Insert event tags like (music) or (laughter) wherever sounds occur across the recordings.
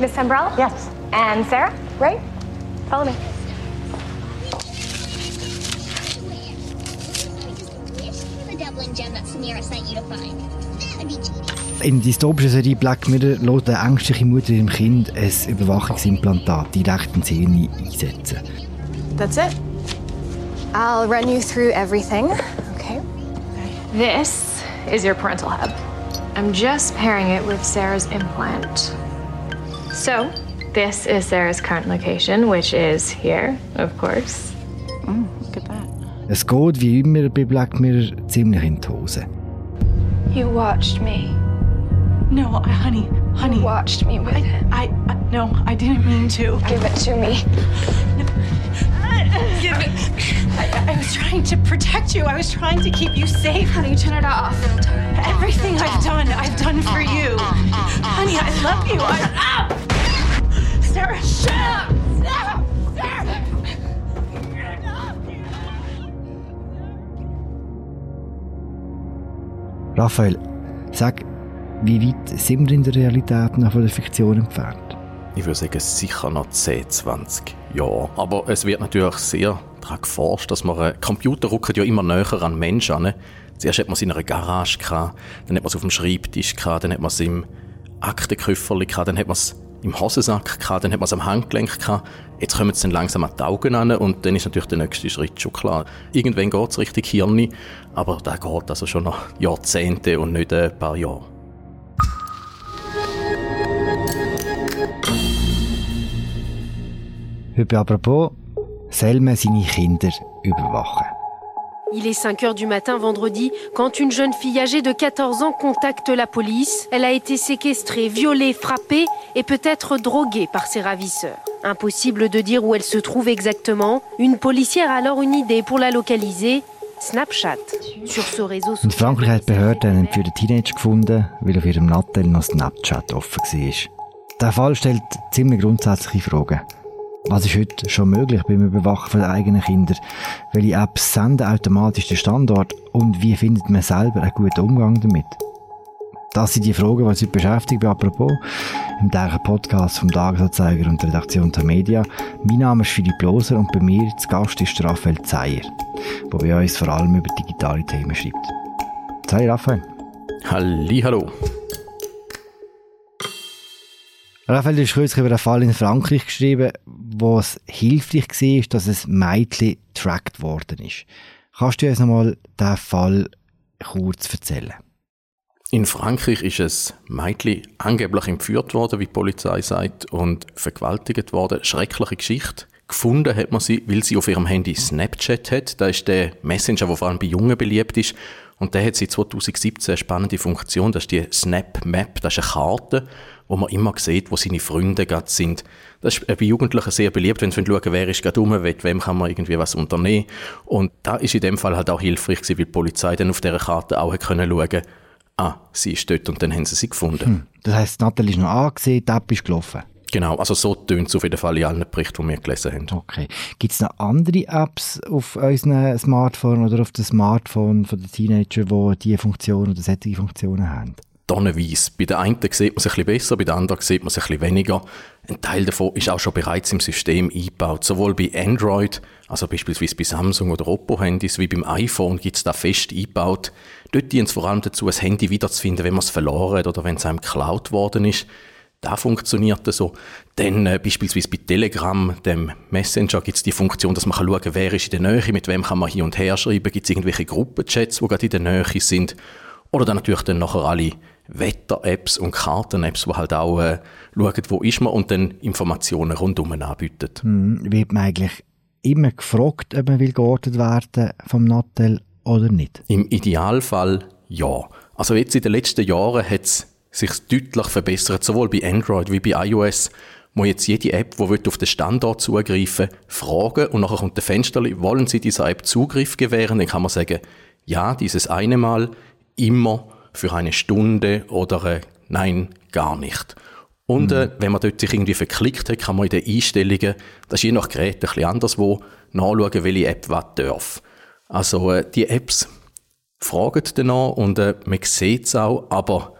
Miss Umbrella? Yes. And Sarah, right? Follow me. The Dublin gem that Samira sent you to find. That would be cheating. In der dystopischen Serie Black Mirror lässt eine ängstliche Mutter ihrem Kind ein Überwachungsimplantat direkt ins Hirn einsetzen. That's it. I'll run you through everything. Okay. This is your parental hub. I'm just pairing it with Sarah's implant. So, this is Sarah's current location, which is here, of course. Look at that. Es geht wie immer bei Black Mirror ziemlich in die Hose. You watched me. No, I, honey, honey. You watched me with it. I, I, no, I didn't mean to. Give it to me. No. Give it. I, I was trying to protect you. I was trying to keep you safe. Honey, turn it off. Everything I've done, I've done for you. Honey, I love you. I, ah! Sarah, shut up! Sarah! Sarah! Raphael, sag, wie weit sind wir in der Realität noch von der Fiktion entfernt? Ich würde sagen, sicher noch 10, 20 Jahre. Aber es wird natürlich sehr daran geforscht, dass man, äh, Computer rücken ja immer näher an den Menschen an. Zuerst hat man es in einer Garage gehabt, dann hat man es auf dem Schreibtisch gehabt, dann hat man es im Aktenkofferli gehabt, dann hat man es im Hosensack gehabt, dann hat man es am Handgelenk gehabt. Jetzt kommen es dann langsam an die Augen an und dann ist natürlich der nächste Schritt schon klar. Irgendwann geht es Richtung Hirn, aber da geht also schon noch Jahrzehnte und nicht ein paar Jahre. Heute apropos, Selma seine Kinder überwachen. Il est 5 heures du matin vendredi quand une jeune fille âgée de 14 ans contacte la police. Elle a été séquestrée, violée, frappée et peut-être droguée par ses ravisseurs. Impossible de dire où elle se trouve exactement. Une policière a alors une idée pour la localiser. Snapchat. Sur ce réseau In Frankreich hat die Behörde einen entführten Teenager gefunden, weil auf ihrem Nattel noch Snapchat offen war. Der Fall stellt ziemlich grundsätzliche Fragen. Was ist heute schon möglich beim Überwachen der eigenen Kinder? Welche Apps senden automatisch den Standort? Und wie findet man selber einen guten Umgang damit? Das sind die Fragen, die uns heute beschäftigen, apropos, im täglichen Podcast vom Tagesanzeiger und der Redaktion der Media. Mein Name ist Philipp Loser und bei mir zu Gast ist Raphael Zeyer, der bei uns vor allem über digitale Themen schreibt. Zeyer, Raphael. Halli, hallo. Raphael, kürzlich über einen Fall in Frankreich geschrieben, wo es hilfreich war, dass ein Mädchen getrackt worden ist. Kannst du uns nochmal diesen Fall kurz erzählen? In Frankreich ist ein Mädchen angeblich entführt worden, wie die Polizei sagt, und vergewaltigt worden. Schreckliche Geschichte. Gefunden hat man sie, weil sie auf ihrem Handy Snapchat hat. Das ist der Messenger, der vor allem bei Jungen beliebt ist. Und der hat seit 2017 eine spannende Funktion. Das ist die Snap Map. Das ist eine Karte, wo man immer sieht, wo seine Freunde gerade sind. Das ist bei Jugendlichen sehr beliebt, wenn sie schauen, wer ist gerade rum, mit wem kann man irgendwie was unternehmen. Und da ist in dem Fall halt auch hilfreich gewesen, weil die Polizei dann auf dieser Karte auch können schauen, ah, sie ist dort und dann haben sie sie gefunden. Hm. Das heisst, Nathalie ist noch angesehen, die App ist gelaufen. Genau, also so tönt es auf jeden Fall in allen Berichten, die wir gelesen haben. Okay. Gibt es noch andere Apps auf unseren Smartphone oder auf dem Smartphone von den Teenagern, die diese Funktion oder solche Funktionen haben? Tonnenweise. Bei den einen sieht man es ein bisschen besser, bei den anderen sieht man es ein bisschen weniger. Ein Teil davon ist auch schon bereits im System eingebaut. Sowohl bei Android, also beispielsweise bei Samsung oder Oppo-Handys, wie beim iPhone gibt es da fest eingebaut. Dort dient es vor allem dazu, ein Handy wiederzufinden, wenn man es verloren hat oder wenn es einem geklaut worden ist. Da funktioniert das so. Dann äh, beispielsweise bei Telegram, dem Messenger, gibt es die Funktion, dass man schauen kann, wer ist in der Nähe, mit wem kann man hin und her schreiben, gibt es irgendwelche Gruppenchats, die gerade in der Nähe sind. Oder dann natürlich dann nachher alle Wetter-Apps und Karten-Apps, die halt auch äh, schauen, wo ist man und dann Informationen rundum anbieten. Hm, wird man eigentlich immer gefragt, ob man will geortet werden vom Nattel oder nicht? Im Idealfall ja. Also jetzt in den letzten Jahren hat es sich deutlich verbessert, sowohl bei Android wie bei iOS, wo jetzt jede App, die auf den Standort zugreifen will, fragen und nachher kommt der Fenster, wollen Sie dieser App Zugriff gewähren? Dann kann man sagen, ja, dieses eine Mal, immer für eine Stunde oder äh, nein, gar nicht. Und äh, wenn man dort sich irgendwie verklickt hat, kann man in den Einstellungen, das ist je nach Gerät ein bisschen anderswo, nachschauen, welche App was darf. Also äh, die Apps fragen danach und äh, man sieht es auch, aber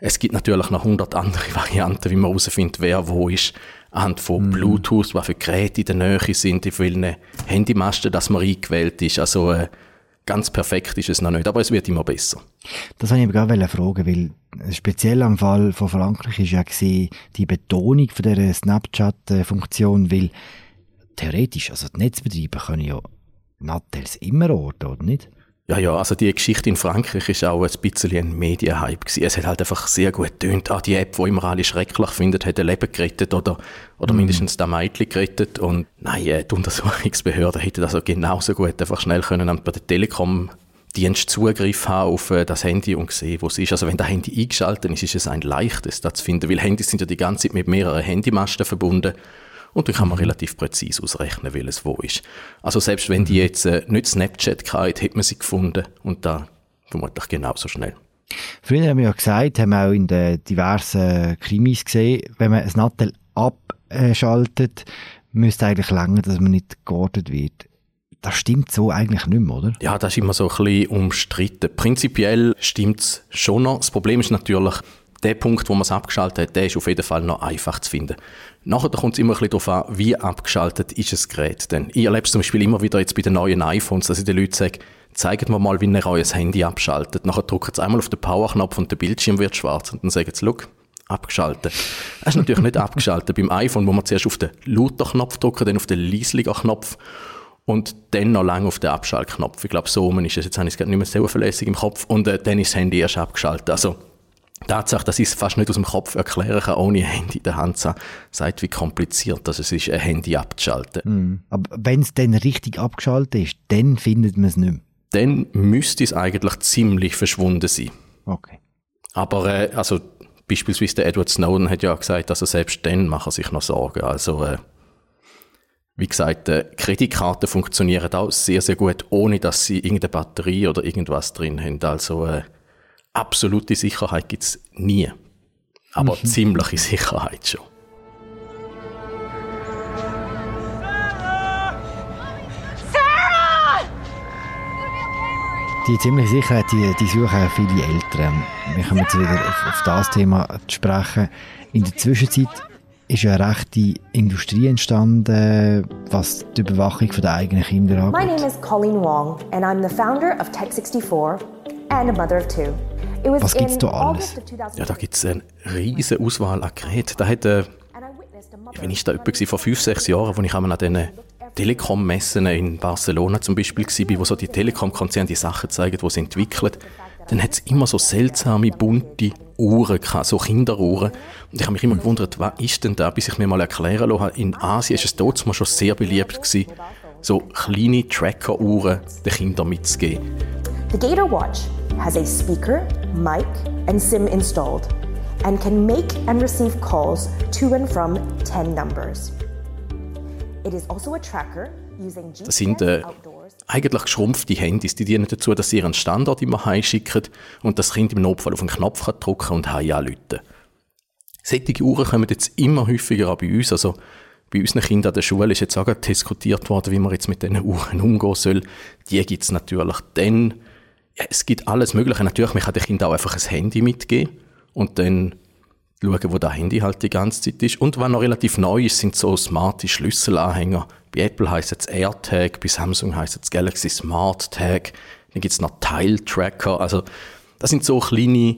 Es gibt natürlich noch hundert andere (laughs) Varianten, wie man herausfindet, wer wo ist. Anhand von Bluetooth, was für Geräte in der Nähe sind, in vielen Handymasten, dass man eingewählt ist. Also äh, ganz perfekt ist es noch nicht, aber es wird immer besser. Das wollte ich aber gerade fragen, weil speziell am Fall von Frankreich ist ja die Betonung von dieser Snapchat-Funktion, weil theoretisch, also die Netzbetreiber können ja Nattels immer orten, oder nicht? Ja, ja, also die Geschichte in Frankreich ist auch ein bisschen ein Medienhype gewesen. Es hat halt einfach sehr gut getönt. Auch die App, die immer alle schrecklich findet, hat ein Leben gerettet oder, oder Mhm. mindestens das Mädchen gerettet. Und nein, äh, die Untersuchungsbehörden hätten also genauso gut einfach schnell können bei der Telekom Dienst Zugriff haben auf äh, das Handy und sehen, wo es ist. Also wenn das Handy eingeschaltet ist, ist es ein leichtes, das zu finden, weil Handys sind ja die ganze Zeit mit mehreren Handymasten verbunden und dann kann man relativ präzise ausrechnen, welches wo ist. Also selbst wenn die jetzt äh, nicht Snapchat gehabt, hätte man sie gefunden und da vermutlich genauso schnell. Früher haben wir ja gesagt, haben wir auch in den diversen Krimis gesehen, wenn man ein Nattel abschaltet, müsste eigentlich länger, dass man nicht geortet wird. Das stimmt so eigentlich nicht mehr, oder? Ja, das ist immer so ein bisschen umstritten. Prinzipiell stimmt's schon noch. Das Problem ist natürlich, der Punkt, wo man es abgeschaltet hat, der ist auf jeden Fall noch einfach zu finden. Nachher kommt es immer ein bisschen darauf an, wie abgeschaltet ist das Gerät. Denn ich erlebe es zum Beispiel immer wieder jetzt bei den neuen iPhones, dass ich den Leuten sage, zeigt mir mal, wie ihr euer Handy abschaltet. Nachher drückt sie einmal auf den Power-Knopf und der Bildschirm wird schwarz und dann sagen sie, look, abgeschaltet. Das ist natürlich nicht abgeschaltet. Beim iPhone, wo man zuerst auf den Lauter-Knopf drücken, dann auf den Leisliger-Knopf und dann noch lange auf den Abschaltknopf. Ich glaube, so rum ist es. Jetzt habe ich es gerade nicht mehr so verlässig im Kopf. Und äh, dann ist das Handy erst abgeschaltet. Also, Tatsache, dass ich es fast nicht aus dem Kopf erklären kann, ohne Handy in der Hand zu haben, sagt, wie kompliziert das es ist, ein Handy abzuschalten. Aber wenn es dann richtig abgeschaltet ist, dann findet man es nicht mehr. Dann müsste es eigentlich ziemlich verschwunden sein. Okay. Aber äh, also beispielsweise der Edward Snowden hat ja gesagt, dass er selbst dann macht er sich noch Sorgen. Also äh, wie gesagt, äh, Kreditkarten funktionieren auch sehr, sehr gut, ohne dass sie irgendeine Batterie oder irgendwas drin haben. Also äh, absolute Sicherheit gibt's nie. Aber ziemliche (laughs) Sicherheit schon. Die ziemliche Sicherheit, die, die suchen viele Eltern. Wir kommen jetzt wieder auf, auf das Thema zu sprechen. In der Zwischenzeit ist ja eine rechte Industrie entstanden, was die Überwachung von der eigenen Kinder My angeht. name is Colleen Wong, and I'm the founder of Tech64 and a mother of two. Was gibt's in da alles? August of 2000 Ja, da gibt's eine riesige Auswahl an Geräten. Da hat, äh, and I witnessed a mother Wenn ich da etwa vor fünf, sechs Jahren, wo ich an diesen Telekom-Messen in Barcelona zum Beispiel war, wo so die Telekom-Konzerne die Sachen zeigen, die sie entwickeln, dann hat es immer so seltsame, bunte Uhren gehabt, so Kinderuhren. Und ich habe mich immer gewundert, was ist denn da, bis ich mir mal erklären lassen habe. In Asien ist es dort schon sehr beliebt gewesen, so kleine Tracker-Uhren den Kindern mitzugeben. The Gator Watch has a speaker, mic, and SIM installed and can make and receive calls to and from 10 numbers. It is also a tracker using GPS Das sind äh, eigentlich geschrumpfte Handys. Die dienen dazu, dass sie ihren Standort immer heimschicken und das Kind im Notfall auf einen Knopf kann drücken und heim anrufen. Solche Uhren kommen jetzt immer häufiger auch bei uns. Also bei unseren Kindern an der Schule ist jetzt auch diskutiert worden, wie man jetzt mit diesen Uhren umgehen soll. Die gibt es natürlich dann. Ja, es gibt alles Mögliche. Natürlich, man kann den Kindern auch einfach ein Handy mitgeben und dann schauen, wo das Handy halt die ganze Zeit ist. Und was noch relativ neu ist, sind so smarte Schlüsselanhänger. Bei Apple heisst es AirTag, bei Samsung heisst es Galaxy Smart Tag. Dann gibt's noch Tile Tracker. Also, das sind so kleine,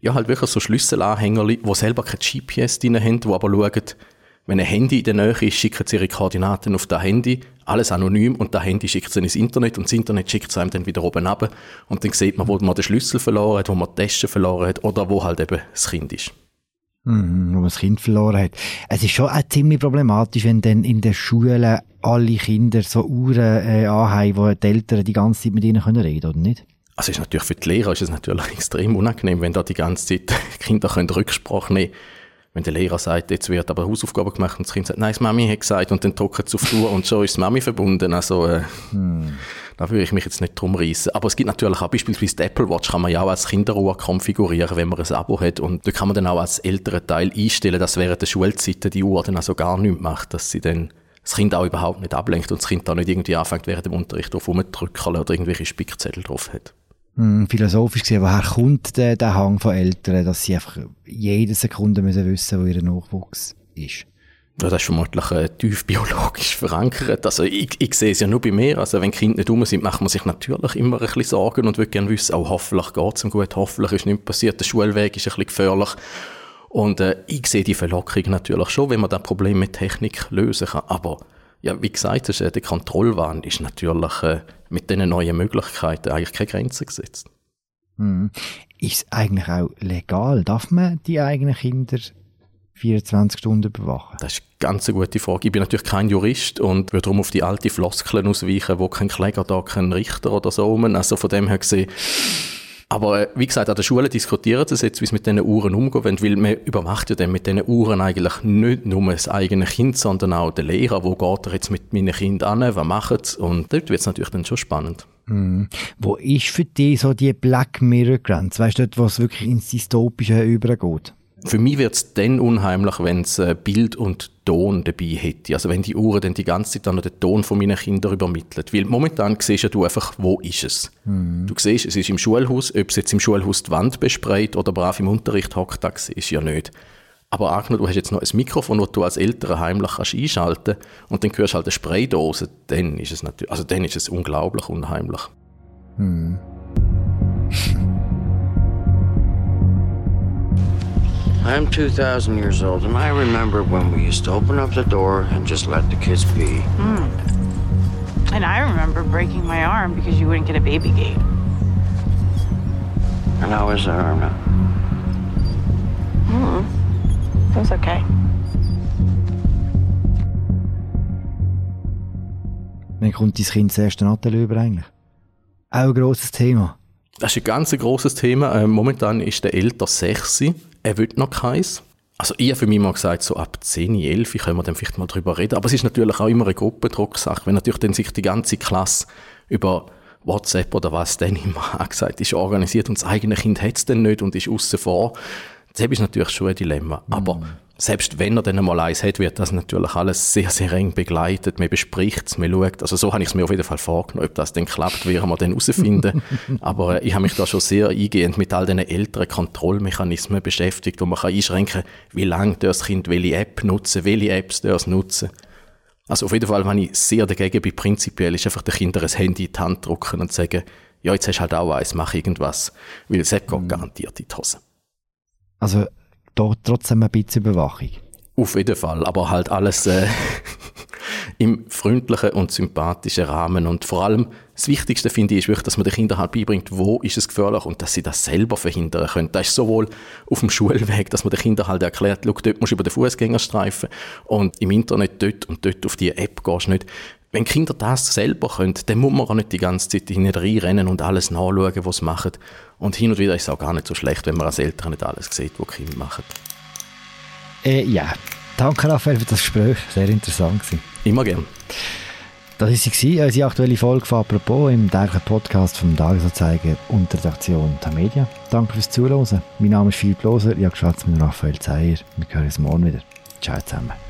ja, halt wirklich so Schlüsselanhänger, die selber kein GPS drin haben, die aber schauen, wenn ein Handy in der Nähe ist, schicken sie ihre Koordinaten auf das Handy, alles anonym, und das Handy schickt sie ins Internet und das Internet schickt es einem dann wieder oben ab. Und dann sieht man, wo man den Schlüssel verloren hat, wo man die Tasche verloren hat oder wo halt eben das Kind ist. Mhm, wo man das Kind verloren hat. Es ist schon auch ziemlich problematisch, wenn dann in den Schulen alle Kinder so Uhren äh, anhaben, wo die Eltern die ganze Zeit mit ihnen können reden oder nicht? Also ist natürlich für die Lehrer ist es natürlich (laughs) extrem unangenehm, wenn da die ganze Zeit (laughs) Kinder können Rücksprache nehmen Wenn der Lehrer sagt, jetzt wird aber Hausaufgaben gemacht und das Kind sagt, nein, das Mami hat gesagt und dann drücken sie auf die Uhr und schon ist das Mami verbunden. Also äh, da würde ich mich jetzt nicht drum reissen. Aber es gibt natürlich auch beispielsweise die Apple Watch kann man ja auch als Kinderuhr konfigurieren, wenn man ein Abo hat und da kann man dann auch als älterer Teil einstellen, dass während der Schulzeiten die Uhr dann also gar nichts macht, dass sie dann das Kind auch überhaupt nicht ablenkt und das Kind da nicht irgendwie anfängt während dem Unterricht drauf rumzudrücken oder irgendwelche Spickzettel drauf hat. Hm, philosophisch gesehen, woher kommt der, der Hang von Eltern, dass sie einfach jede Sekunde müssen wissen, wo ihr Nachwuchs ist? Ja, das ist vermutlich äh, tief biologisch verankert. Also ich, ich sehe es ja nur bei mir. Also wenn Kinder nicht dumm sind, macht man sich natürlich immer ein bisschen Sorgen und will gerne wissen, auch hoffentlich geht es ihm gut, hoffentlich ist nichts passiert, der Schulweg ist ein bisschen gefährlich. Und äh, ich sehe die Verlockerung natürlich schon, wenn man das Problem mit Technik lösen kann. Aber ja, wie gesagt, ist, äh, der Kontrollwahn ist natürlich äh, mit diesen neuen Möglichkeiten eigentlich keine Grenze gesetzt. Hm. Ist es eigentlich auch legal? Darf man die eigenen Kinder 24 Stunden überwachen? Das ist eine ganz gute Frage. Ich bin natürlich kein Jurist und würde darum auf die alte Floskeln ausweichen, wo kein Kläger da, kein Richter oder so. Also von dem her gesehen, aber äh, wie gesagt, an der Schule diskutieren sie jetzt, wie sie mit diesen Uhren wollen, weil man überwacht ja dann mit diesen Uhren eigentlich nicht nur das eigene Kind, sondern auch den Lehrer, wo geht er jetzt mit meinen Kindern an, was macht es? Und dort wird es natürlich dann schon spannend. Mhm. Wo ist für dich so die Black Mirror-Grenze? Weißt du, dort, wo es wirklich ins Dystopische übergeht? Für mich wird es dann unheimlich, wenn es äh, Bild und Ton dabei hätte. Also wenn die Uhr dann die ganze Zeit dann noch den Ton von meinen Kindern übermittelt. Weil momentan siehst ja du einfach, wo ist es. Mhm. Du siehst, es ist im Schulhaus, ob es jetzt im Schulhaus die Wand bespreit oder brav im Unterricht hockt, das siehst ja nicht. Aber Agner, du hast jetzt noch ein Mikrofon, das du als Eltern heimlich kannst einschalten und dann hörst du halt eine Spraydose, dann ist es natürlich, also dann ist es unglaublich unheimlich. Mhm. (laughs) I'm 2,000 years old, and I remember when we used to open up the door and just let the kids be. Mm. And I remember breaking my arm because you wouldn't get a baby gate. And how is that arm now? Mm. It was okay. Wann kommt dein Kind das erste Nattel über eigentlich? Auch ein grosses Thema. Das ist ein ganz grosses Thema. Ähm, momentan ist der älter 6 er will noch keins. Also ich habe für mich mal gesagt, so ab 10, 11 können wir dann vielleicht mal drüber reden. Aber es ist natürlich auch immer eine Gruppendrucksache. Wenn natürlich dann sich die ganze Klasse über WhatsApp oder was dann immer (laughs) angesagt ist, organisiert und das eigene Kind hat es dann nicht und ist außen vor, das ist natürlich schon ein Dilemma. Mhm. Aber selbst wenn er dann einmal eins hat, wird das natürlich alles sehr, sehr eng begleitet. Man bespricht es, man schaut. Also so habe ich es mir auf jeden Fall vorgenommen. Ob das dann klappt, werden wir dann herausfinden. (laughs) Aber äh, ich habe mich da schon sehr eingehend mit all diesen älteren Kontrollmechanismen beschäftigt, wo man kann einschränken kann, wie lange das Kind welche App nutzen, welche Apps das nutzen. Also auf jeden Fall, wenn ich sehr dagegen bin, prinzipiell ist einfach den Kindern ein Handy in die Hand drücken und sagen, ja, jetzt hast du halt auch eins, mach irgendwas. Weil es geht mhm. garantiert in die Hose. Also trotzdem ein bisschen Überwachung. Auf jeden Fall, aber halt alles äh, (laughs) im freundlichen und sympathischen Rahmen. Und vor allem, das Wichtigste finde ich, ist wirklich, dass man den Kindern halt beibringt, wo ist es gefährlich und dass sie das selber verhindern können. Das ist sowohl auf dem (laughs) Schulweg, dass man den Kindern halt erklärt, schau, dort musst du über den Fußgängerstreifen und im Internet dort und dort auf die App gehst du nicht. Wenn Kinder das selber können, dann muss man auch nicht die ganze Zeit hineinrennen und alles nachschauen, was sie machen. Und hin und wieder ist es auch gar nicht so schlecht, wenn man als Eltern nicht alles sieht, was Kinder machen. Äh, ja, danke Raphael für das Gespräch, sehr interessant gewesen. Immer gern. Das war sie, unsere aktuelle Folge von «Apropos» im täglichen Podcast vom Tagesanzeiger und der Redaktion der Medien. Danke fürs Zuhören. Mein Name ist Philipp Loser, ich habe mit Raphael Zeyer. Wir hören uns morgen wieder. Ciao zusammen.